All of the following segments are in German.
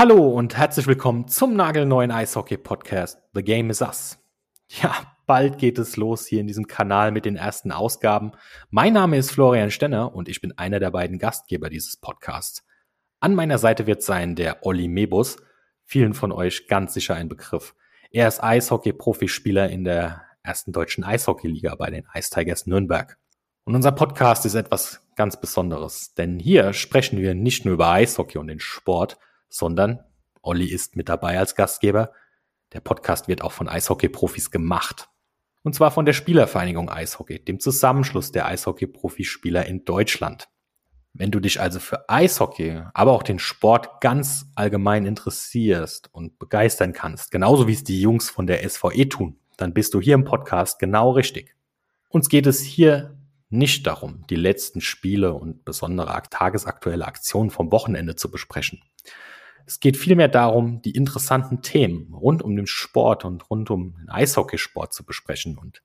Hallo und herzlich willkommen zum nagelneuen Eishockey-Podcast The Game is Us. Ja, bald geht es los hier in diesem Kanal mit den ersten Ausgaben. Mein Name ist Florian Stenner und ich bin einer der beiden Gastgeber dieses Podcasts. An meiner Seite wird sein der Olli Mebus, vielen von euch ganz sicher ein Begriff. Er ist Eishockey-Profispieler in der ersten deutschen Eishockeyliga bei den Ice Tigers Nürnberg. Und unser Podcast ist etwas ganz Besonderes, denn hier sprechen wir nicht nur über Eishockey und den Sport, sondern Olli ist mit dabei als Gastgeber. Der Podcast wird auch von Eishockey-Profis gemacht. Und zwar von der Spielervereinigung Eishockey, dem Zusammenschluss der Eishockey-Profispieler in Deutschland. Wenn du dich also für Eishockey, aber auch den Sport ganz allgemein interessierst und begeistern kannst, genauso wie es die Jungs von der SVE tun, dann bist du hier im Podcast genau richtig. Uns geht es hier nicht darum, die letzten Spiele und besondere tagesaktuelle Aktionen vom Wochenende zu besprechen. Es geht vielmehr darum, die interessanten Themen rund um den Sport und rund um den Eishockeysport zu besprechen und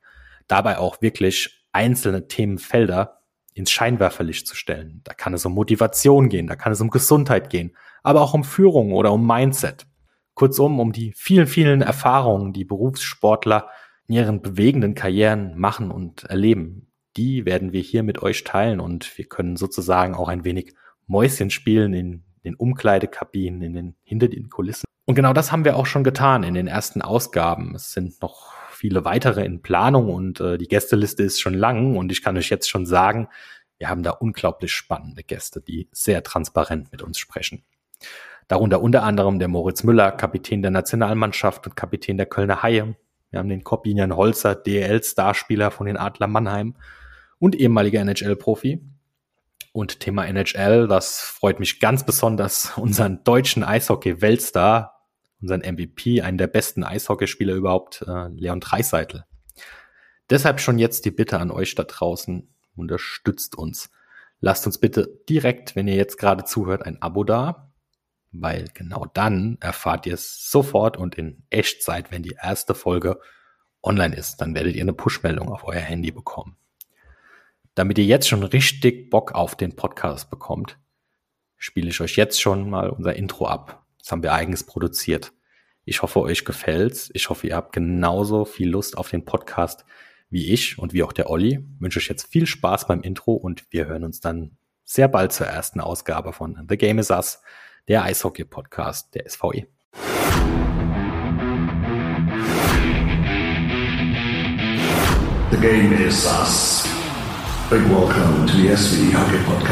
dabei auch wirklich einzelne Themenfelder ins Scheinwerferlicht zu stellen. Da kann es um Motivation gehen, da kann es um Gesundheit gehen, aber auch um Führung oder um Mindset. Kurzum, um die vielen, vielen Erfahrungen, die Berufssportler in ihren bewegenden Karrieren machen und erleben. Die werden wir hier mit euch teilen und wir können sozusagen auch ein wenig Mäuschen spielen in den Umkleidekabinen, in den, hinter den Kulissen. Und genau das haben wir auch schon getan in den ersten Ausgaben. Es sind noch viele weitere in Planung und äh, die Gästeliste ist schon lang und ich kann euch jetzt schon sagen, wir haben da unglaublich spannende Gäste, die sehr transparent mit uns sprechen. Darunter unter anderem der Moritz Müller, Kapitän der Nationalmannschaft und Kapitän der Kölner Haie. Wir haben den Corbinian Holzer, DL-Starspieler von den Adler Mannheim und ehemaliger NHL-Profi. Und Thema NHL, das freut mich ganz besonders, unseren deutschen Eishockey-Weltstar, unseren MVP, einen der besten Eishockeyspieler überhaupt, äh, Leon Dreiseitel. Deshalb schon jetzt die Bitte an euch da draußen, unterstützt uns. Lasst uns bitte direkt, wenn ihr jetzt gerade zuhört, ein Abo da, weil genau dann erfahrt ihr es sofort und in Echtzeit, wenn die erste Folge online ist. Dann werdet ihr eine Push-Meldung auf euer Handy bekommen. Damit ihr jetzt schon richtig Bock auf den Podcast bekommt, spiele ich euch jetzt schon mal unser Intro ab. Das haben wir eigens produziert. Ich hoffe, euch gefällt's. Ich hoffe, ihr habt genauso viel Lust auf den Podcast wie ich und wie auch der Olli. Ich wünsche euch jetzt viel Spaß beim Intro und wir hören uns dann sehr bald zur ersten Ausgabe von The Game is Us, der Eishockey-Podcast der SVE. The Game is Us. Big welcome to the SV Hockey Podcast.